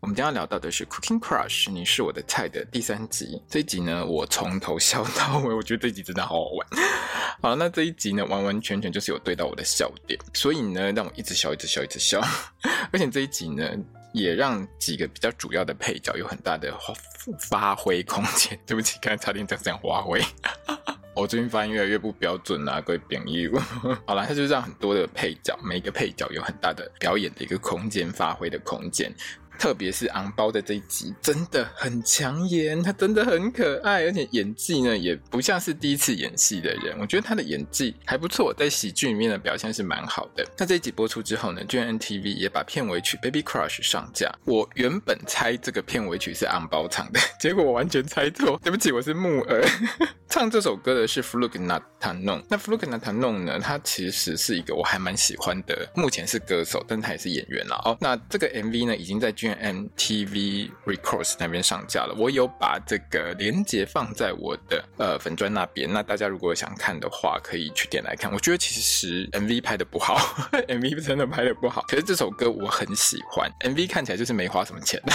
我们今天要聊到的是《Cooking Crush》，你是我的菜的第三集。这一集呢，我从头笑到尾，我觉得这一集真的好好玩。好，那这一集呢，完完全全就是有对到我的笑点，所以呢，让我一直笑，一直笑，一直笑。而且这一集呢，也让几个比较主要的配角有很大的发挥空间。对不起，刚才差点讲成发挥。我最近发音越来越不标准啦，各位朋友。好啦，它就是让很多的配角，每一个配角有很大的表演的一个空间，发挥的空间。特别是昂包的这一集真的很抢眼，他真的很可爱，而且演技呢也不像是第一次演戏的人，我觉得他的演技还不错，在喜剧里面的表现是蛮好的。那这一集播出之后呢，GMMTV 也把片尾曲《Baby Crush》上架。我原本猜这个片尾曲是昂包唱的，结果我完全猜错，对不起，我是木耳。唱这首歌的是 Fluk Natanon，那 Fluk Natanon 呢，他其实是一个我还蛮喜欢的，目前是歌手，但他也是演员了哦。那这个 MV 呢，已经在 GMMTV Records 那边上架了，我有把这个链接放在我的呃粉砖那边，那大家如果想看的话，可以去点来看。我觉得其实 MV 拍的不好，MV 真的拍的不好，可是这首歌我很喜欢，MV 看起来就是没花什么钱。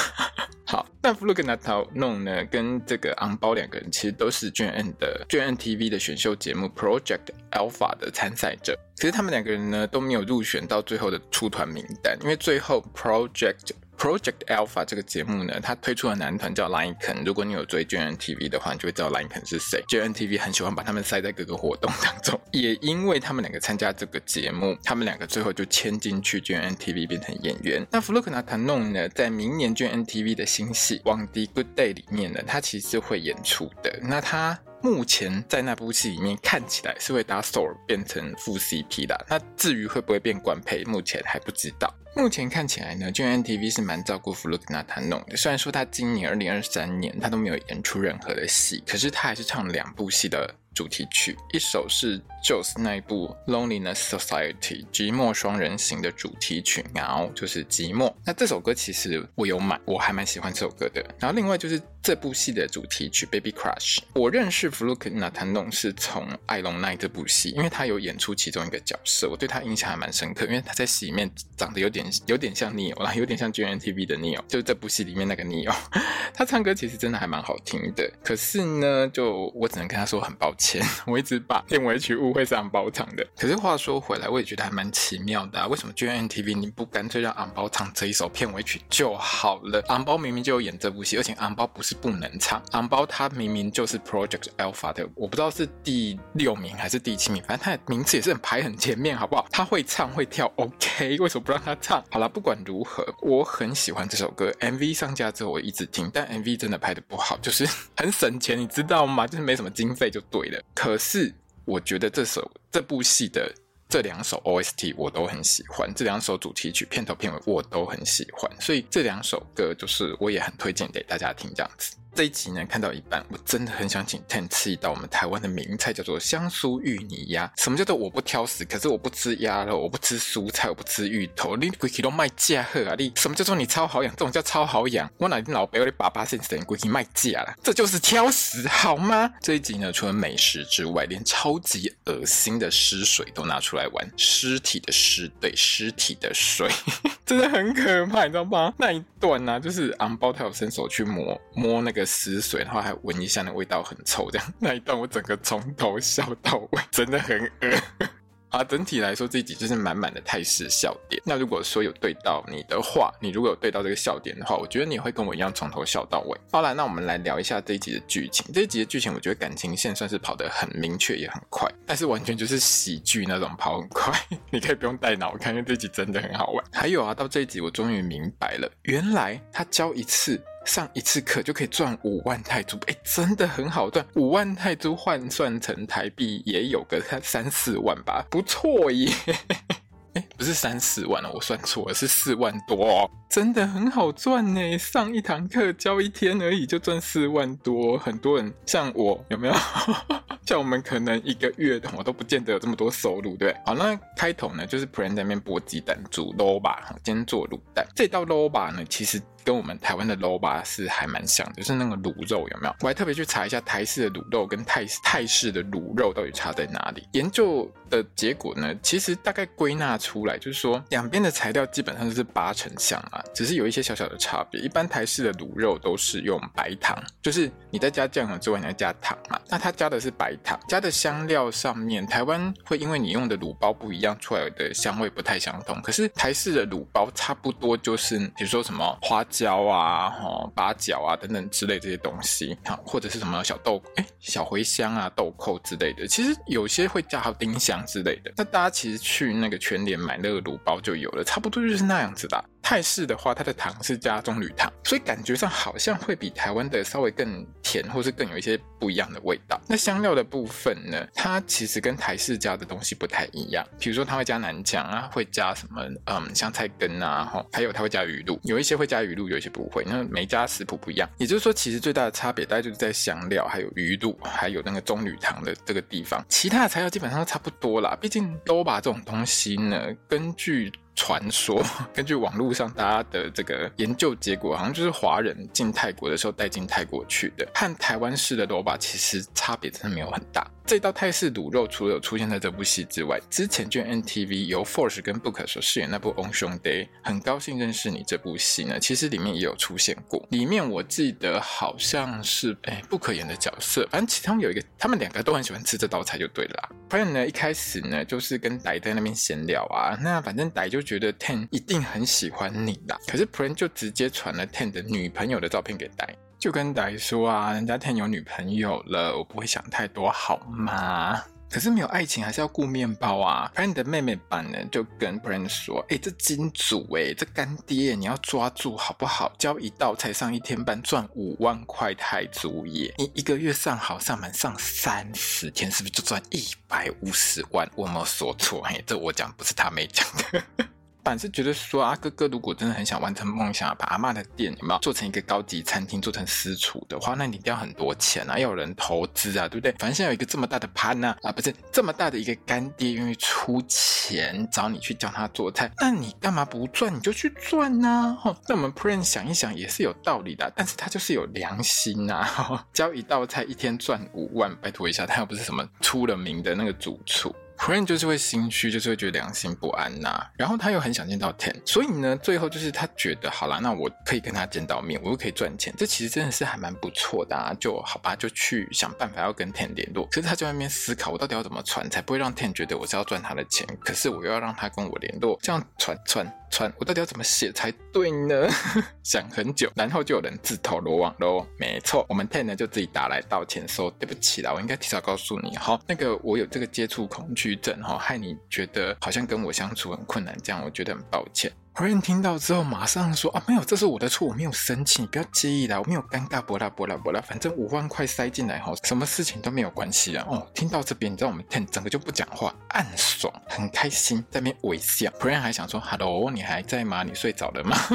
好，那 Fluk Natanon 呢，跟这个昂包两个人其实都是卷 N 的卷 N TV 的选秀节目 Project Alpha 的参赛者，可是他们两个人呢都没有入选到最后的出团名单，因为最后 Project Project Alpha 这个节目呢，它推出的男团叫 Liken。如果你有追 GMMTV 的话，你就会知道 Liken 是谁。GMMTV 很喜欢把他们塞在各个活动当中，也因为他们两个参加这个节目，他们两个最后就签进去 GMMTV 变成演员。那 Fluk Natanon 呢，在明年 GMMTV 的新戏《王的 Good Day》里面呢，他其实是会演出的。那他目前在那部戏里面看起来是会打 s o r 变成副 CP 的。那至于会不会变官配，目前还不知道。目前看起来呢，GMMTV 是蛮照顾 Flookna 他弄的。虽然说他今年二零二三年他都没有演出任何的戏，可是他还是唱了两部戏的主题曲，一首是 Joss 那一部 Loneliness Society 寂寞双人行的主题曲，然后就是寂寞。那这首歌其实我有买，我还蛮喜欢这首歌的。然后另外就是这部戏的主题曲 Baby Crush。我认识 Fluk Natanon 是从《爱拢奈》这部戏，因为他有演出其中一个角色，我对他印象还蛮深刻，因为他在戏里面长得有点有点像 Neo 啦，有点像 GNTV 的 Neo，就这部戏里面那个 Neo。他唱歌其实真的还蛮好听的，可是呢，就我只能跟他说很抱歉，我一直把片尾曲误会是昂包唱的。可是话说回来，我也觉得还蛮奇妙的啊，为什么 GMMTV 你不干脆让昂包唱这一首片尾曲就好了？昂包明明就有演这部戏，而且昂包不是不能唱，昂包他明明就是 Project Alpha 的，我不知道是第六名还是第七名，反正他的名次也是很排很前面，好不好？他会唱会跳，OK，为什么不让他唱？好了，不管如何，我很喜欢这首歌，MV 上架之后我一直听，但 MV 真的拍的不好，就是 很省钱，你知道吗？就是没什么经费就对了。可是我觉得这首这部戏的这两首 OST 我都很喜欢，这两首主题曲片头片尾我都很喜欢，所以这两首歌就是我也很推荐给大家听，这样子。这一集呢，看到一半，我真的很想请 Ten 吃一道我们台湾的名菜，叫做香酥芋泥鸭。什么叫做我不挑食？可是我不吃鸭肉，我不吃蔬菜，我不吃芋头。你规气都卖价呵啊！你什么叫做你超好养？这种叫超好养。我哪天老爸我的爸爸先生规气卖价了，这就是挑食好吗？这一集呢，除了美食之外，连超级恶心的尸水都拿出来玩。尸体的尸，对，尸体的水，真的很可怕，你知道吗？那一段呢、啊，就是昂包他有伸手去摸摸那个。死水，然后还闻一下，那味道很臭，这样那一段我整个从头笑到尾，真的很恶。啊，整体来说这一集就是满满的泰式笑点。那如果说有对到你的话，你如果有对到这个笑点的话，我觉得你会跟我一样从头笑到尾。好啦，那我们来聊一下这一集的剧情。这一集的剧情，我觉得感情线算是跑得很明确，也很快，但是完全就是喜剧那种跑很快，你可以不用带脑看，因为这一集真的很好玩。还有啊，到这一集我终于明白了，原来他教一次。上一次课就可以赚五万泰铢，哎，真的很好赚。五万泰铢换算成台币也有个三四万吧，不错耶。哎，不是三四万哦，我算错了，是四万多哦。真的很好赚呢，上一堂课教一天而已就赚四万多。很多人像我有没有？像我们可能一个月我都不见得有这么多收入，对。好，那开头呢就是 Pren 在那边剥鸡蛋煮 loba，今天做卤蛋。这道 loba 呢，其实。跟我们台湾的卤肉是还蛮像的，就是那个卤肉有没有？我还特别去查一下台式的卤肉跟泰泰式的卤肉到底差在哪里。研究的结果呢，其实大概归纳出来就是说，两边的材料基本上都是八成像啊，只是有一些小小的差别。一般台式的卤肉都是用白糖，就是你在加酱油之外你要加糖嘛，那它加的是白糖，加的香料上面，台湾会因为你用的卤包不一样，出来的香味不太相同。可是台式的卤包差不多就是，比如说什么花。椒啊，哈，八角啊，等等之类这些东西，好，或者是什么小豆，哎，小茴香啊，豆蔻之类的，其实有些会加好丁香之类的。那大家其实去那个全联买那个卤包就有了，差不多就是那样子的。泰式的话，它的糖是加棕榈糖，所以感觉上好像会比台湾的稍微更甜，或是更有一些不一样的味道。那香料的部分呢，它其实跟台式加的东西不太一样。比如说，它会加南姜啊，会加什么嗯香菜根啊，哈，还有它会加鱼露，有一些会加鱼露，有一些不会。那每家食谱不一样，也就是说，其实最大的差别大概就是在香料，还有鱼露，还有那个棕榈糖的这个地方。其他的材料基本上都差不多啦。毕竟都把这种东西呢，根据。传说 根据网络上大家的这个研究结果，好像就是华人进泰国的时候带进泰国去的，和台湾式的萝卜其实差别真的没有很大。这道泰式卤肉除了有出现在这部戏之外，之前就 NTV 由 Force 跟 Book 所饰演那部《翁兄弟》，很高兴认识你这部戏呢，其实里面也有出现过。里面我记得好像是哎 Book 演的角色，反正其中有一个，他们两个都很喜欢吃这道菜就对了啦。反正呢一开始呢就是跟呆在那边闲聊啊，那反正呆就觉得 Ten 一定很喜欢你啦，可是 Pren 就直接传了 Ten 的女朋友的照片给呆。就跟呆说啊，人家 Ten 有女朋友了，我不会想太多，好吗？可是没有爱情还是要顾面包啊。Pren 的妹妹版呢，就跟 Pren 说，哎、欸，这金主哎、欸，这干爹你要抓住好不好？交一道才上一天班赚五万块泰铢耶，你一个月上好上满上三十天，是不是就赚一百五十万？我没有说错，嘿，这我讲不是他妹讲的。反是觉得说啊，哥哥如果真的很想完成梦想，把阿妈的店有没有做成一个高级餐厅，做成私厨的话，那你一定要很多钱啊，要有人投资啊，对不对？反正现在有一个这么大的盘呐，啊，不是这么大的一个干爹愿意出钱找你去教他做菜，那你干嘛不赚？你就去赚呐、啊！哈，那我们 Pren 想一想也是有道理的，但是他就是有良心呐，教一道菜一天赚五万，拜托一下，他又不是什么出了名的那个主厨。Pren 就是会心虚，就是会觉得良心不安呐、然后他又很想见到 Ten，所以呢，最后就是他觉得好啦，那我可以跟他见到面，我又可以赚钱，这其实真的是还蛮不错的啊。就好吧，就去想办法要跟 Ten 联络。可是他在外面思考，我到底要怎么传才不会让 Ten 觉得我是要赚他的钱？可是我又要让他跟我联络，这样传传传，我到底要怎么写才对呢？想很久，然后就有人自投罗网喽。没错，我们 Ten 呢就自己打来道歉说对不起啦，我应该提早告诉你，哈，那个我有这个接触恐惧。症哈，害你觉得好像跟我相处很困难，这样我觉得很抱歉。Pren 听到之后，马上说啊，没有，这是我的错，我没有生气，你不要介意啦，我没有尴尬，不啦不啦不啦，反正五万块塞进来哈，什么事情都没有关系啊。哦，听到这边，你知道我们 Ten 整个就不讲话，暗爽，很开心，在那边微笑。Pren 还想说，Hello，你还在吗？你睡着了吗？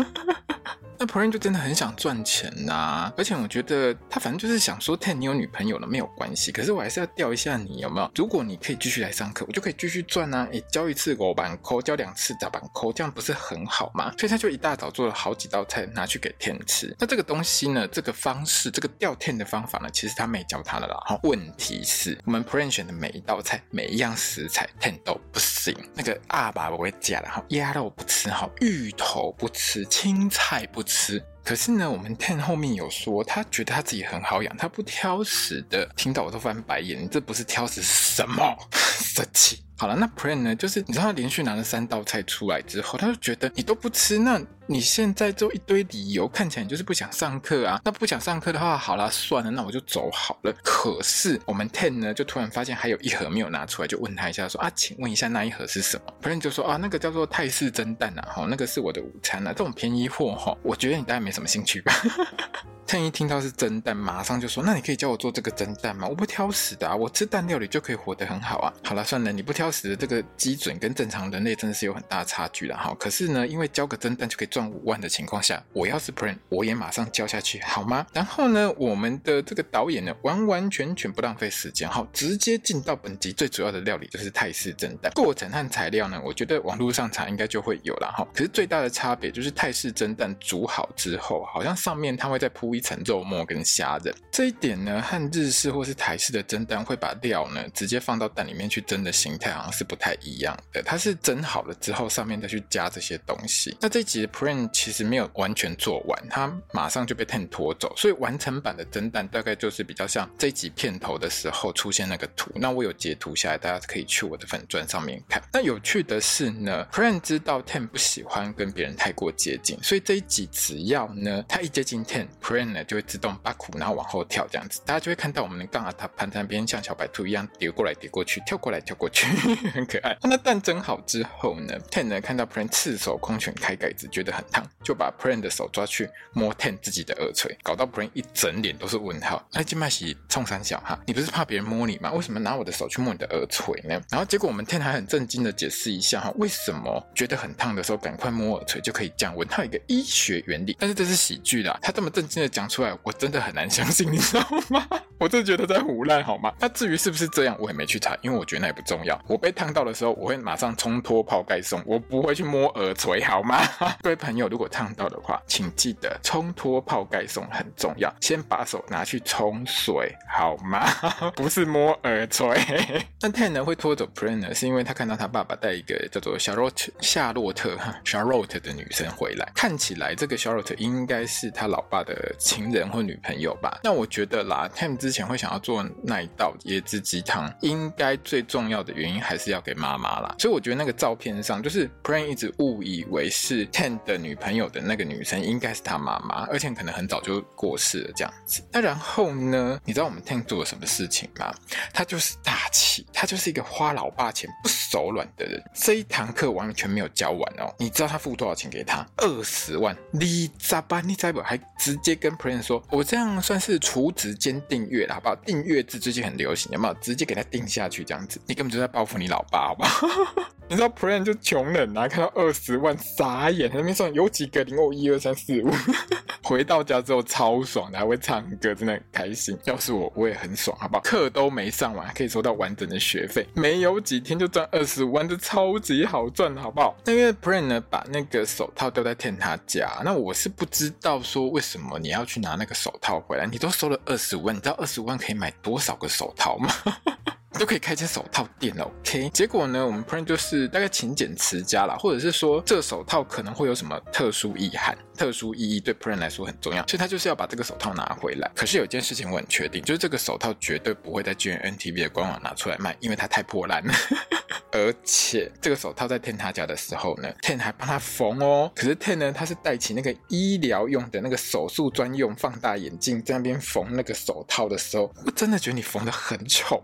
那 Pren 就真的很想赚钱呐、而且我觉得他反正就是想说，Ten 你有女朋友了没有关系，可是我还是要钓一下你有没有？如果你可以继续来上课，我就可以继续赚啊！诶，交一次五万扣，交两次十万块，这样不是很好吗？所以他就一大早做了好几道菜拿去给 Ten 吃。那这个东西呢，这个方式，这个钓 Ten 的方法呢，其实他没教他的啦。哈，问题是我们 Pren 选的每一道菜，每一样食材 Ten 都不行。那个阿爸我会加了哈，鸭肉不吃哈，芋头不吃，青菜不吃。可是呢，我们 Ten 后面有说，他觉得他自己很好养，他不挑食的。听到我都翻白眼，这不是挑食是什么？生气。好了，那 Pran 呢？就是你知道他连续拿了三道菜出来之后，他就觉得你都不吃，那你现在就一堆理由，看起来你就是不想上课啊。那不想上课的话，好啦，算了，那我就走好了。可是我们 Ten 呢，就突然发现还有一盒没有拿出来，就问他一下说啊，请问一下那一盒是什么？Pran 就说啊，那个叫做泰式蒸蛋啊，哈，那个是我的午餐啊，这种便宜货哈，我觉得你大概没什么兴趣吧。趁一听到是蒸蛋，马上就说，那你可以教我做这个蒸蛋吗？我不挑食的啊，我吃蛋料理就可以活得很好啊。好了，算了，你不挑。食的这个基准跟正常人类真的是有很大差距的哈。可是呢，因为教个蒸蛋就可以赚五万的情况下，我要是 Pran，我也马上教下去好吗？然后呢，我们的这个导演呢，完完全全不浪费时间，好，直接进到本集最主要的料理，就是泰式蒸蛋。过程和材料呢，我觉得网络上查应该就会有了哈。可是最大的差别就是泰式蒸蛋煮好之后，好像上面它会再铺一一层肉末跟虾仁。这一点呢，和日式或是台式的蒸蛋会把料呢直接放到蛋里面去蒸的形态，好像是不太一样的。它是蒸好了之后，上面再去加这些东西。那这一集的 Prin 其实没有完全做完，他马上就被 Ten 拖走，所以完成版的蒸蛋大概就是比较像这一集片头的时候出现那个图。那我有截图下来，大家可以去我的粉钻上面看。那有趣的是呢，Prin 知道 Ten 不喜欢跟别人太过接近，所以这一集只要呢他一接近 Ten，Prin 呢就会自动把苦然后往后跳这样子，大家就会看到我们的杠啊，它盘在那边像小白兔一样叠过来叠过去，跳过来跳过去，很可爱。那蛋蒸好之后呢，Ten 呢看到 Pran 赤手空拳开盖子，觉得很烫，就把 Pran 的手抓去摸 Ten 自己的耳垂，搞到 Pran 一整脸都是问号。那金麦喜冲三小哈，你不是怕别人摸你吗？为什么拿我的手去摸你的耳垂呢？然后结果我们 Ten 还很震惊的解释一下哈，为什么觉得很烫的时候赶快摸耳垂就可以降温？它有一个医学原理。但是这是喜剧啦，他这么震惊的讲出来，我真的很难相信，你知道吗？我真的觉得在胡乱好吗？那至于是不是这样，我也没去查，因为我觉得那也不重要。我被烫到的时候，我会马上冲脱泡盖送，我不会去摸耳垂好吗？各位朋友，如果烫到的话，请记得冲脱泡盖送很重要，先把手拿去冲水好吗？不是摸耳垂。那 Ten 呢会拖走 Pran 呢，是因为他看到他爸爸带一个叫做 Charlotte 夏洛特哈 Charlotte 的女生回来，看起来这个 Charlotte 应该是他老爸的情人或女朋友吧？那我觉得啦，Tim 之前会想要做那一道椰汁鸡汤，应该最重要的原因还是要给妈妈啦。所以我觉得那个照片上，就是 Pran 一直误以为是 Ten 的女朋友的那个女生，应该是他妈妈，而且可能很早就过世了这样子。那然后呢？你知道我们 Ten 做了什么事情吗？他就是大气，他就是一个花老爸钱不手软的人。这一堂课完全没有教完哦。你知道他付多少钱给他？二十万。你咋办？你咋不还直接跟跟 Pran 说，我这样算是储值兼订阅了，好不好？订阅制最近很流行，有没有？直接给他订下去，这样子，你根本就在报复你老爸，好不好？你知道 Pran 就穷人啊，看到二十万傻眼，那边算有几个零哦，一二三四五。回到家之后超爽的，还会唱歌，真的很开心。要是我，我也很爽，好不好？课都没上完，还可以收到完整的学费，没有几天就赚二十五万，这超级好赚，好不好？那因为 Pran 呢，把那个手套丢在 Ten 他家，那我是不知道说为什么你要要去拿那个手套回来，你都收了二十五万，你知道二十五万可以买多少个手套吗？都可以开间手套店了，OK？结果呢，我们 Pran 就是大概勤俭持家啦，或者是说这手套可能会有什么特殊意涵、特殊意义，对 Pran 来说很重要，所以他就是要把这个手套拿回来。可是有一件事情我很确定，就是这个手套绝对不会在 GNTV 的官网拿出来卖，因为它太破烂了。而且这个手套在 Ten 他家的时候呢，Ten 还帮他缝哦。可是 Ten 呢，他是戴起那个医疗用的那个手术专用放大眼镜，在那边缝那个手套的时候，我真的觉得你缝得很丑。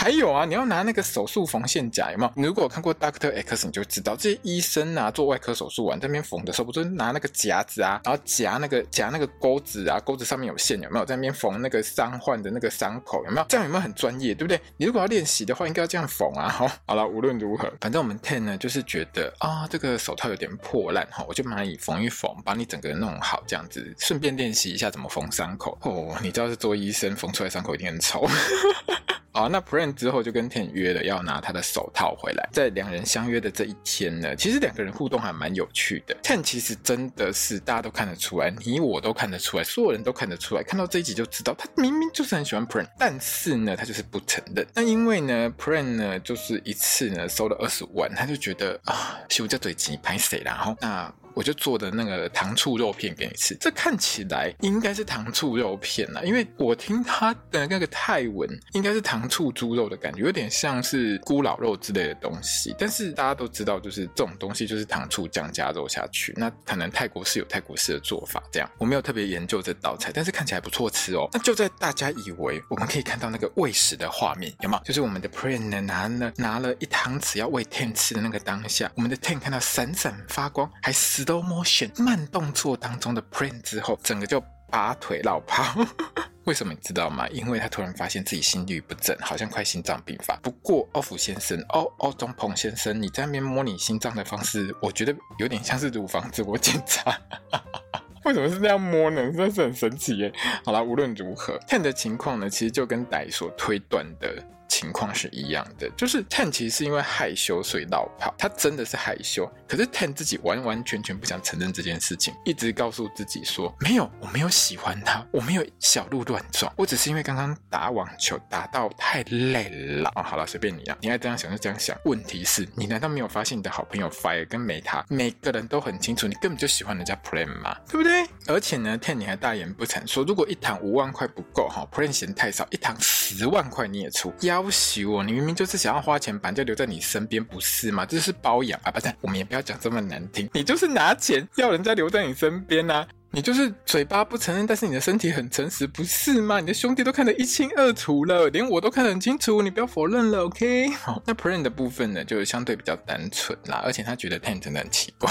还有啊，你要拿那个手术缝线夹，有没有？你如果有看过 Doctor X，你就知道这些医生啊，做外科手术完在那边缝的时候，不是拿那个夹子啊，然后夹那个夹那个钩子啊，钩子上面有线，有没有？在那边缝那个伤患的那个伤口，有没有？这样有没有很专业，对不对？你如果要练习的话，应该要这样缝啊。好，好了，无论如何，反正我们 Ten 呢，就是觉得啊、哦，这个手套有点破烂哈，我就帮你缝一缝，把你整个弄好，这样子，顺便练习一下怎么缝伤口。哦，你知道是做医生缝出来伤口一定很丑。好，那 Pran 之后就跟 Ten 约了要拿他的手套回来。在两人相约的这一天呢，其实两个人互动还蛮有趣的。Ten 其实真的是大家都看得出来，你我都看得出来，所有人都看得出来。看到这一集就知道，他明明就是很喜欢 Pran，但是呢，他就是不承认。那因为呢，Pran 呢就是一次呢收了二十万，他就觉得啊，修这嘴急拍谁然后那。我就做的那个糖醋肉片给你吃，这看起来应该是糖醋肉片啊，因为我听他的那个泰文应该是糖醋猪肉的感觉，有点像是咕咾肉之类的东西。但是大家都知道，就是这种东西就是糖醋酱加肉下去，那可能泰国是有泰国式的做法。这样我没有特别研究这道菜，但是看起来不错吃哦。那就在大家以为我们可以看到那个喂食的画面，有吗？就是我们的 Pran 呢拿了拿了一汤匙要喂 Ten 吃的那个当下，我们的 Ten 看到闪闪发光，还是。Slow motion 慢动作当中的 print 之后，整个就拔腿老跑。为什么你知道吗？因为他突然发现自己心律不整，好像快心脏病发。不过奥福先生，哦哦，中鹏先生，你在那边摸你心脏的方式，我觉得有点像是乳房自我检查。为什么是这样摸呢？真的是很神奇耶。好啦，无论如何，Ten 的情况呢，其实就跟歹所推断的。情况是一样的，就是 Ten 其实是因为害羞所以落跑，他真的是害羞，可是 Ten 自己完完全全不想承认这件事情，一直告诉自己说没有，我没有喜欢他，我没有小鹿乱撞，我只是因为刚刚打网球打到太累了。哦，好了，随便你啊，你爱这样想就这样想。问题是，你难道没有发现你的好朋友 Fire 跟梅塔每个人都很清楚，你根本就喜欢人家 Pren 吗？对不对？而且呢，Ten 你还大言不惭说，如果一堂五万块不够哈，Pren 嫌太少，一堂十万块你也出。挟我，你明明就是想要花钱把人家留在你身边，不是吗？这是包养啊！不是，我们也不要讲这么难听，你就是拿钱要人家留在你身边啊！你就是嘴巴不承认，但是你的身体很诚实，不是吗？你的兄弟都看得一清二楚了，连我都看得很清楚，你不要否认了，OK？好，那 Prin 的部分呢，就相对比较单纯啦，而且他觉得 Ten 真的很奇怪。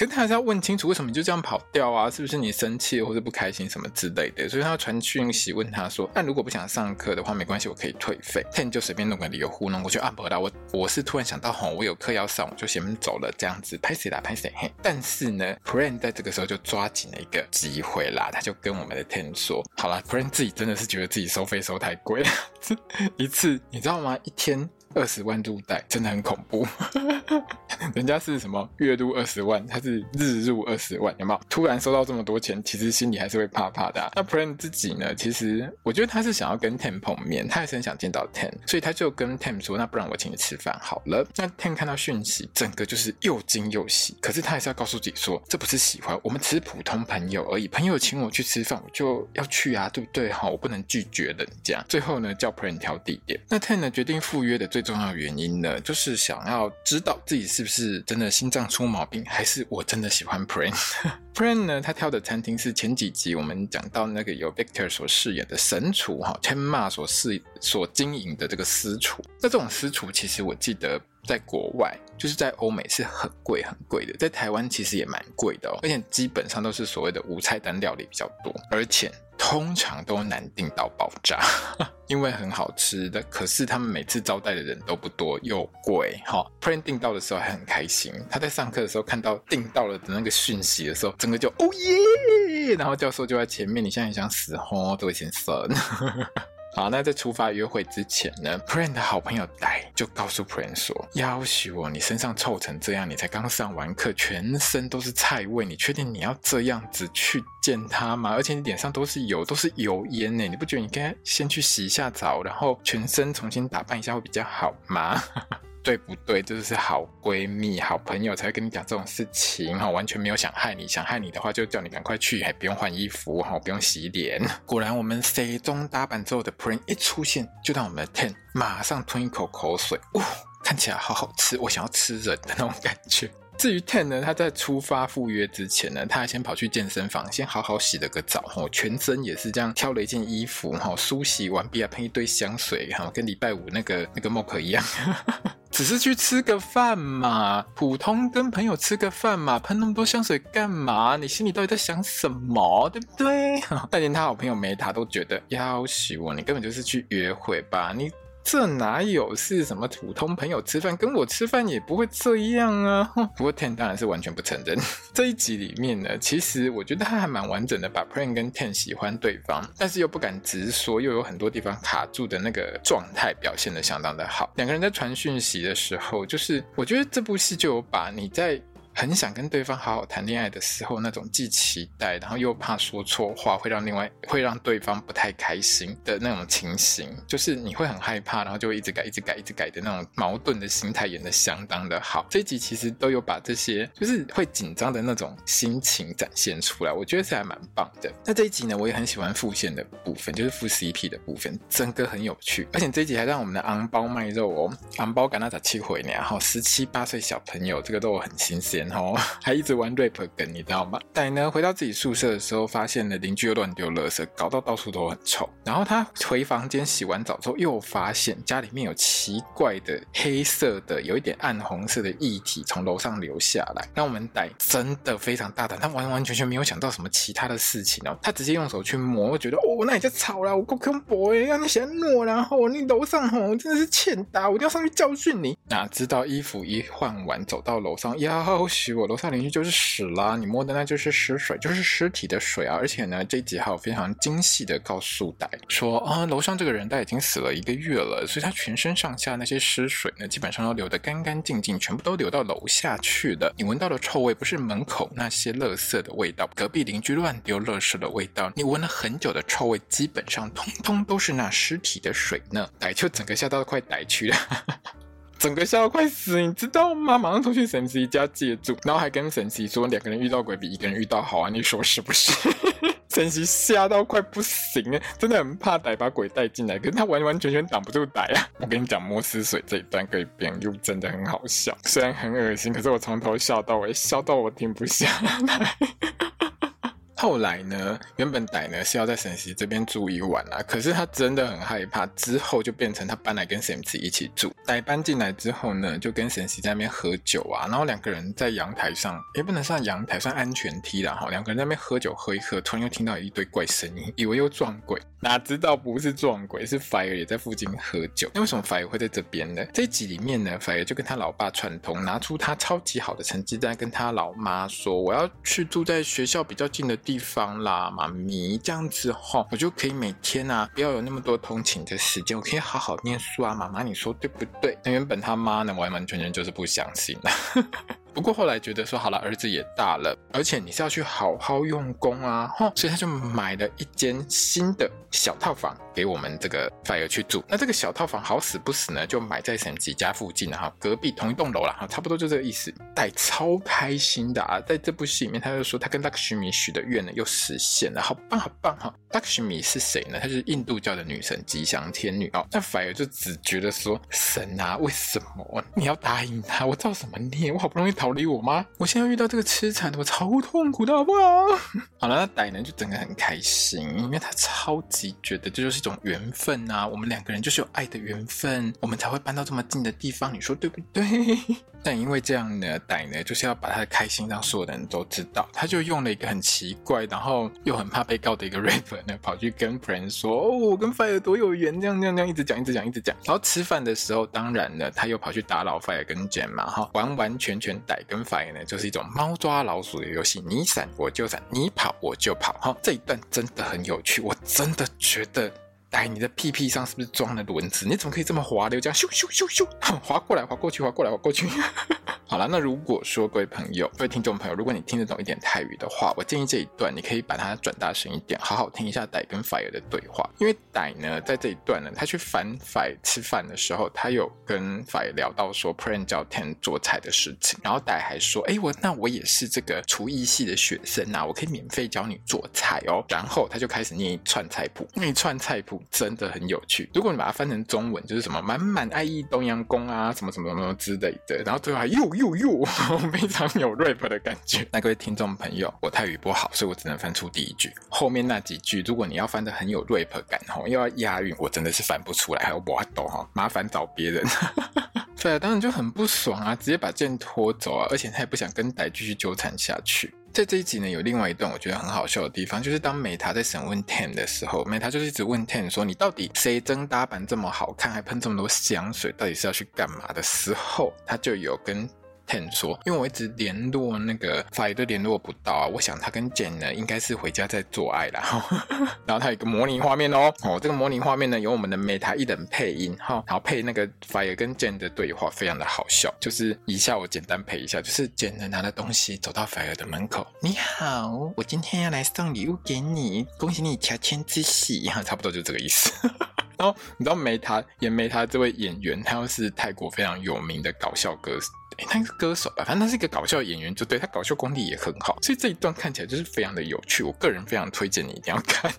可是他还是要问清楚，为什么你就这样跑掉啊？是不是你生气或者不开心什么之类的？所以他要传讯息问他说：“那如果不想上课的话，没关系，我可以退费。”Ten 就随便弄个理由糊弄过去啊，不啦，我我是突然想到，吼，我有课要上，我就先走了，这样子拍谁啦，拍谁嘿。但是呢，Pran 在这个时候就抓紧了一个机会啦，他就跟我们的 Ten 说：“好啦，Pran 自己真的是觉得自己收费收太贵了，一次你知道吗？一天。”二十万入袋真的很恐怖，人家是什么月入二十万，他是日入二十万，有没有？突然收到这么多钱，其实心里还是会怕怕的。那 Pren 自己呢？其实我觉得他是想要跟 Ten 碰面，他还是很想见到 Ten，所以他就跟 Ten 说：“那不然我请你吃饭好了。”那 Ten 看到讯息，整个就是又惊又喜，可是他还是要告诉自己说：“这不是喜欢，我们只是普通朋友而已。朋友请我去吃饭，我就要去啊，对不对？好，我不能拒绝人家。”最后呢，叫 Pren 挑地点。那 Ten 呢，决定赴约的最。最重要原因呢，就是想要知道自己是不是真的心脏出毛病，还是我真的喜欢 Prin。Prin 呢，他挑的餐厅是前几集我们讲到那个由 Victor 所饰演的神厨哈，Tenma 所饰所经营的这个私厨。那这种私厨，其实我记得在国外，就是在欧美是很贵很贵的，在台湾其实也蛮贵的哦，而且基本上都是所谓的无菜单料理比较多，而且。通常都难订到爆炸，因为很好吃的。可是他们每次招待的人都不多，又贵。哈，Pren 订到的时候还很开心。他在上课的时候看到订到了的那个讯息的时候，整个就哦耶！然后教授就在前面，你现在想死哦，这位先生。好，那在出发约会之前呢 p r a n 的好朋友戴就告诉 p r a n 说：“要许我，你身上臭成这样，你才刚上完课，全身都是菜味，你确定你要这样子去见他吗？而且你脸上都是油，都是油烟呢，你不觉得你应该先去洗一下澡，然后全身重新打扮一下会比较好吗？”对不对？这就是好闺蜜、好朋友才会跟你讲这种事情哈，完全没有想害你，想害你的话就叫你赶快去，还不用换衣服哈，不用洗脸。果然，我们 C 中搭板之后的 Prin 一出现，就让我们的 Ten 马上吞一口口水，哦，看起来好好吃，我想要吃人的那种感觉。至于 Ten 呢，他在出发赴约之前呢，他还先跑去健身房，先好好洗了个澡，吼，全身也是这样挑了一件衣服，哈，梳洗完毕啊，喷一堆香水，哈，跟礼拜五那个那个 Mock 一样，只是去吃个饭嘛，普通跟朋友吃个饭嘛，喷那么多香水干嘛？你心里到底在想什么，对不对？但连他好朋友梅塔都觉得，要挟我，你根本就是去约会吧，你。这哪有是什么普通朋友吃饭？跟我吃饭也不会这样啊！不过 Ten 当然是完全不承认。这一集里面呢，其实我觉得他还蛮完整的，把 Pren 跟 Ten 喜欢对方，但是又不敢直说，又有很多地方卡住的那个状态表现得相当的好。两个人在传讯息的时候，就是我觉得这部戏就有把你在。很想跟对方好好谈恋爱的时候，那种既期待，然后又怕说错话，会让另外会让对方不太开心的那种情形，就是你会很害怕，然后就会一直改、一直改、一直改的那种矛盾的心态演得相当的好。这一集其实都有把这些就是会紧张的那种心情展现出来，我觉得是还蛮棒的。那这一集呢，我也很喜欢副线的部分，就是副 CP 的部分，整个很有趣，而且这一集还让我们的昂包卖肉哦，昂包赶到早七回呢，然后十七八岁小朋友这个都很新鲜。间哦，还一直玩 rap 梗，你知道吗？歹呢回到自己宿舍的时候，发现了邻居又乱丢垃圾，搞到到处都很臭。然后他回房间洗完澡之后，又发现家里面有奇怪的黑色的、有一点暗红色的液体从楼上流下来。那我们歹真的非常大胆，他完完全全没有想到什么其他的事情哦，他直接用手去摸，觉得哦，那你就吵了，我够恐怖哎，让你嫌我，然后你楼上吼真的是欠打，我一定要上去教训你。哪知道衣服一换完，走到楼上，要许我楼下邻居就是屎啦，你摸的那就是尸水，就是尸体的水啊！而且呢，这一集还有非常精细的告诉歹说啊，楼上这个人他已经死了一个月了，所以他全身上下那些尸水呢，基本上都流得干干净净，全部都流到楼下去了。你闻到的臭味不是门口那些垃圾的味道，隔壁邻居乱丢垃圾的味道，你闻了很久的臭味，基本上通通都是那尸体的水呢。歹就整个吓到快歹去了。整个吓到快死，你知道吗？马上冲去神奇家借住，然后还跟神奇说，两个人遇到鬼比一个人遇到好啊，你说是不是？神奇吓到快不行了，真的很怕歹把鬼带进来，可是他完完全全挡不住歹啊！我跟你讲，摸尸水这一段可以编，又真的很好笑，虽然很恶心，可是我从头笑到尾，笑到我停不下来。后来呢，原本歹呢是要在沈西这边住一晚啊，可是他真的很害怕，之后就变成他搬来跟沈西一起住。歹搬进来之后呢，就跟沈西在那边喝酒啊，然后两个人在阳台上，也不能算阳台，算安全梯啦哈。两个人在那边喝酒喝一喝，突然又听到一堆怪声音，以为又撞鬼，哪知道不是撞鬼，是 Fire 也在附近喝酒。那为什么 Fire 会在这边呢？这集里面呢，Fire 就跟他老爸串通，拿出他超级好的成绩单，跟他老妈说：“我要去住在学校比较近的。”地方啦，妈咪，这样子吼，我就可以每天啊，不要有那么多通勤的时间，我可以好好念书啊，妈妈，你说对不对？那原本他妈呢，完完全全就是不相信。不过后来觉得说好了，儿子也大了，而且你是要去好好用功啊，哈，所以他就买了一间新的小套房给我们这个 Fire 去住。那这个小套房好死不死呢，就买在沈吉家附近哈，隔壁同一栋楼了哈，差不多就这个意思。带超开心的啊，在这部戏里面，他就说他跟 Lakshmi 许的愿呢又实现了，好棒好棒哈。Lakshmi 是谁呢？她是印度教的女神吉祥天女哦。那 Fire 就只觉得说神啊，为什么你要答应他？我造什么孽？我好不容易。逃离我吗？我现在遇到这个痴缠的，我超痛苦的，好不好？好了，那歹男就整个很开心，因为他超级觉得这就是一种缘分呐，我们两个人就是有爱的缘分，我们才会搬到这么近的地方，你说对不对？但因为这样呢，歹呢就是要把他的开心让所有的人都知道，他就用了一个很奇怪，然后又很怕被告的一个 rapper 呢，跑去跟 friend 说：“哦，我跟 Fire 多有缘，这样这样这样，一直讲一直讲一直讲。”然后吃饭的时候，当然呢，他又跑去打老 Fire 跟 Jane 嘛，哈，完完全全歹跟 Fire 呢就是一种猫抓老鼠的游戏，你闪我就闪，你跑我就跑，哈，这一段真的很有趣，我真的觉得。哎，你的屁屁上是不是装了轮子？你怎么可以这么滑溜？这样咻咻咻咻，滑过来，滑过去，滑过来，滑过去。好了，那如果说各位朋友、各位听众朋友，如果你听得懂一点泰语的话，我建议这一段你可以把它转大声一点，好好听一下歹跟 Fire 的对话。因为歹呢，在这一段呢，他去烦 Fire 吃饭的时候，他有跟 Fire 聊到说 Pran 教 Ten 做菜的事情，然后歹还说，哎，我那我也是这个厨艺系的学生啊，我可以免费教你做菜哦。然后他就开始念一串菜谱，那一串菜谱。真的很有趣。如果你把它翻成中文，就是什么满满爱意东阳宫啊，什么什么什么之类的，然后最后还又又又，非常有 rap 的感觉。那各位听众朋友，我泰语不好，所以我只能翻出第一句，后面那几句，如果你要翻的很有 rap 感，吼，又要押韵，我真的是翻不出来，还有我抖哈，麻烦找别人。对啊，当然就很不爽啊，直接把剑拖走啊，而且他也不想跟歹继续纠缠下去。在这一集呢，有另外一段我觉得很好笑的地方，就是当美塔在审问 Ten 的时候，美塔就是一直问 Ten 说：“你到底谁真打扮这么好看，还喷这么多香水，到底是要去干嘛？”的时候，他就有跟。Ten 说，因为我一直联络那个 Fire 都联络不到啊，我想他跟 Jane 呢应该是回家在做爱啦。然后他有一个模拟画面哦，哦，这个模拟画面呢有我们的 Meta 一人配音哈，然后配那个 Fire 跟 Jane 的对话，非常的好笑。就是以下我简单配一下，就是 Jane 拿了东西走到 Fire 的门口，你好，我今天要来送礼物给你，恭喜你乔迁之喜哈，差不多就这个意思。然后你知道 Meta 演 Meta 这位演员，他又是泰国非常有名的搞笑歌手手。他是歌手吧，反正他是一个搞笑演员，就对他搞笑功力也很好，所以这一段看起来就是非常的有趣。我个人非常推荐你一定要看。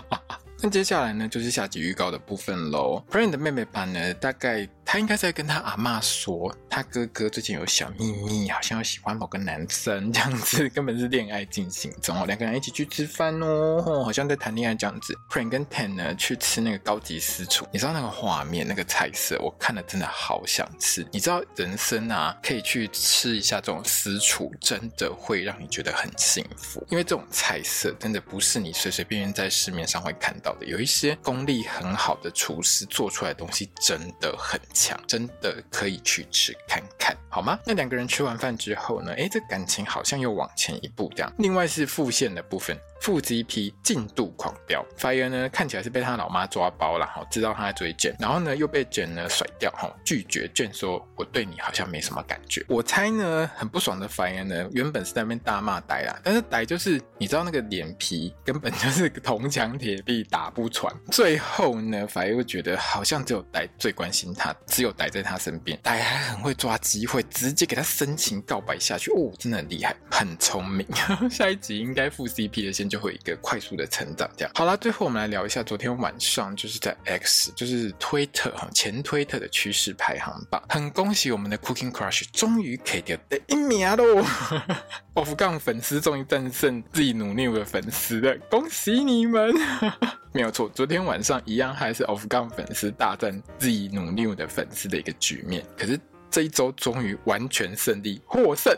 那接下来呢，就是下集预告的部分喽。Pran 的妹妹版呢，大概他应该在跟他阿嬷说，他哥哥最近有小秘密，好像要喜欢某个男生这样子，根本是恋爱进行中哦，两个人一起去吃饭哦，好像在谈恋爱这样子。Prank 跟 Ten 呢去吃那个高级私厨，你知道那个画面那个菜色，我看了真的好想吃。你知道人生啊，可以去吃一下这种私厨，真的会让你觉得很幸福，因为这种菜色真的不是你随随便便在市面上会看到的，有一些功力很好的厨师做出来的东西真的很强，真的可以去吃看看，好吗？那两个人吃完饭之后呢？诶，这感情好像又往前一步这样。另外是复线的部分。副 CP 进度狂飙，Fire 呢看起来是被他老妈抓包了哈，知道他在追卷然后呢又被卷呢甩掉哈，拒绝卷说我对你好像没什么感觉。我猜呢很不爽的 Fire 呢原本是在那边大骂呆啦，但是呆就是你知道那个脸皮根本就是铜墙铁壁打不穿。最后呢 Fire 又觉得好像只有呆最关心他，只有呆在他身边，呆还很会抓机会，直接给他深情告白下去哦，真的很厉害，很聪明。下一集应该副 CP 的先。就会一个快速的成长，这样好了。最后我们来聊一下昨天晚上就是在 X，就是推特哈前推特的趋势排行榜。很恭喜我们的 Cooking Crush 终于可以得第一名喽！Off 杠粉丝终于战胜自己努力的粉丝了，恭喜你们！没有错，昨天晚上一样还是 Off 杠粉丝大战自己努力的粉丝的一个局面。可是这一周终于完全胜利，获胜。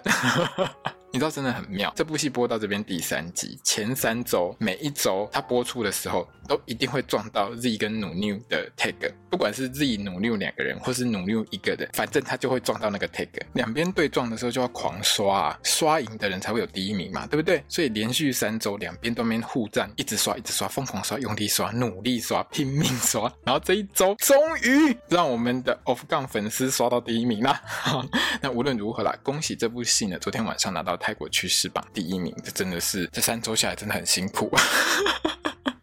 你知道真的很妙，这部戏播到这边第三集，前三周每一周它播出的时候，都一定会撞到 Z 跟努妞的 tag，不管是 Z 努妞两个人，或是努妞一个人，反正他就会撞到那个 tag。两边对撞的时候就要狂刷啊，刷赢的人才会有第一名嘛，对不对？所以连续三周两边都没互战，一直刷，一直刷，疯狂刷，用力刷，努力刷，拼命刷，然后这一周终于让我们的 Off 杠粉丝刷到第一名啦。那无论如何啦，恭喜这部戏呢，昨天晚上拿到。泰国趋势榜第一名，这真的是这三周下来真的很辛苦。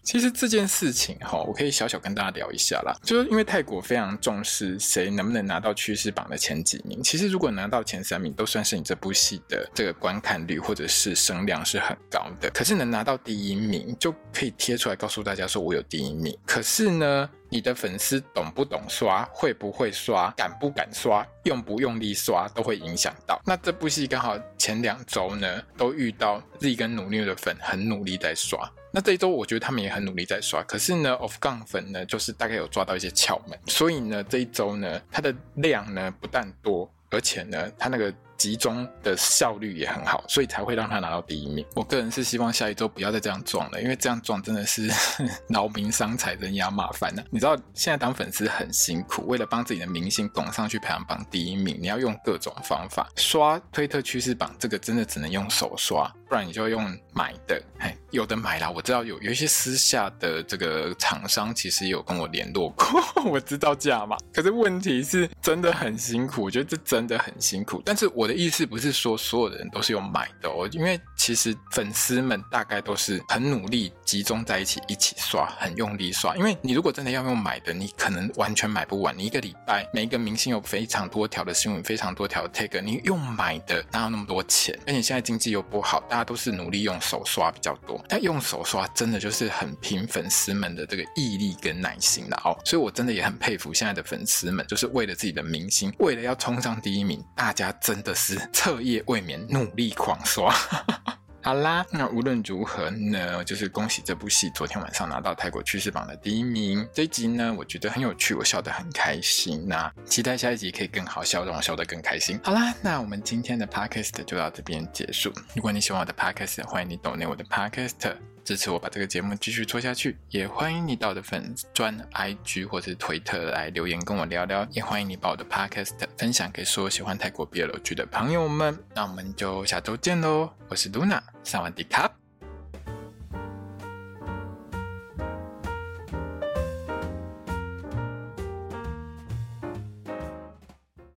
其实这件事情哈，我可以小小跟大家聊一下啦。就是因为泰国非常重视谁能不能拿到趋势榜的前几名。其实如果拿到前三名，都算是你这部戏的这个观看率或者是声量是很高的。可是能拿到第一名，就可以贴出来告诉大家说我有第一名。可是呢，你的粉丝懂不懂刷，会不会刷，敢不敢刷，用不用力刷，都会影响到。那这部戏刚好前两周呢，都遇到 Z 跟努力的粉很努力在刷。那这一周我觉得他们也很努力在刷，可是呢，Off 杠粉呢，就是大概有抓到一些窍门，所以呢，这一周呢，它的量呢不但多，而且呢，它那个。集中的效率也很好，所以才会让他拿到第一名。我个人是希望下一周不要再这样撞了，因为这样撞真的是 劳民伤财，人仰马翻呢。你知道现在当粉丝很辛苦，为了帮自己的明星拱上去排行榜第一名，你要用各种方法刷推特趋势榜，这个真的只能用手刷，不然你就要用买的。嘿，有的买啦，我知道有有一些私下的这个厂商其实有跟我联络过，我知道价嘛。可是问题是真的很辛苦，我觉得这真的很辛苦。但是我。的意思不是说所有的人都是用买的哦，因为其实粉丝们大概都是很努力集中在一起一起刷，很用力刷。因为你如果真的要用买的，你可能完全买不完。你一个礼拜每一个明星有非常多条的新闻，非常多条的 tag，你用买的哪有那么多钱？而且现在经济又不好，大家都是努力用手刷比较多。但用手刷真的就是很凭粉丝们的这个毅力跟耐心的哦。所以我真的也很佩服现在的粉丝们，就是为了自己的明星，为了要冲上第一名，大家真的。是彻夜未眠，努力狂刷。好啦，那无论如何呢，就是恭喜这部戏昨天晚上拿到泰国趋势榜的第一名。这一集呢，我觉得很有趣，我笑得很开心。那期待下一集可以更好笑，让我笑得更开心。好啦，那我们今天的 podcast 就到这边结束。如果你喜欢我的 podcast，欢迎你 d o 我的 podcast。支持我把这个节目继续做下去，也欢迎你到我的粉专、IG 或者是推特来留言跟我聊聊，也欢迎你把我的 Podcast 分享给所有喜欢泰国 BL 剧的朋友们。那我们就下周见喽！我是 Luna，萨瓦迪卡。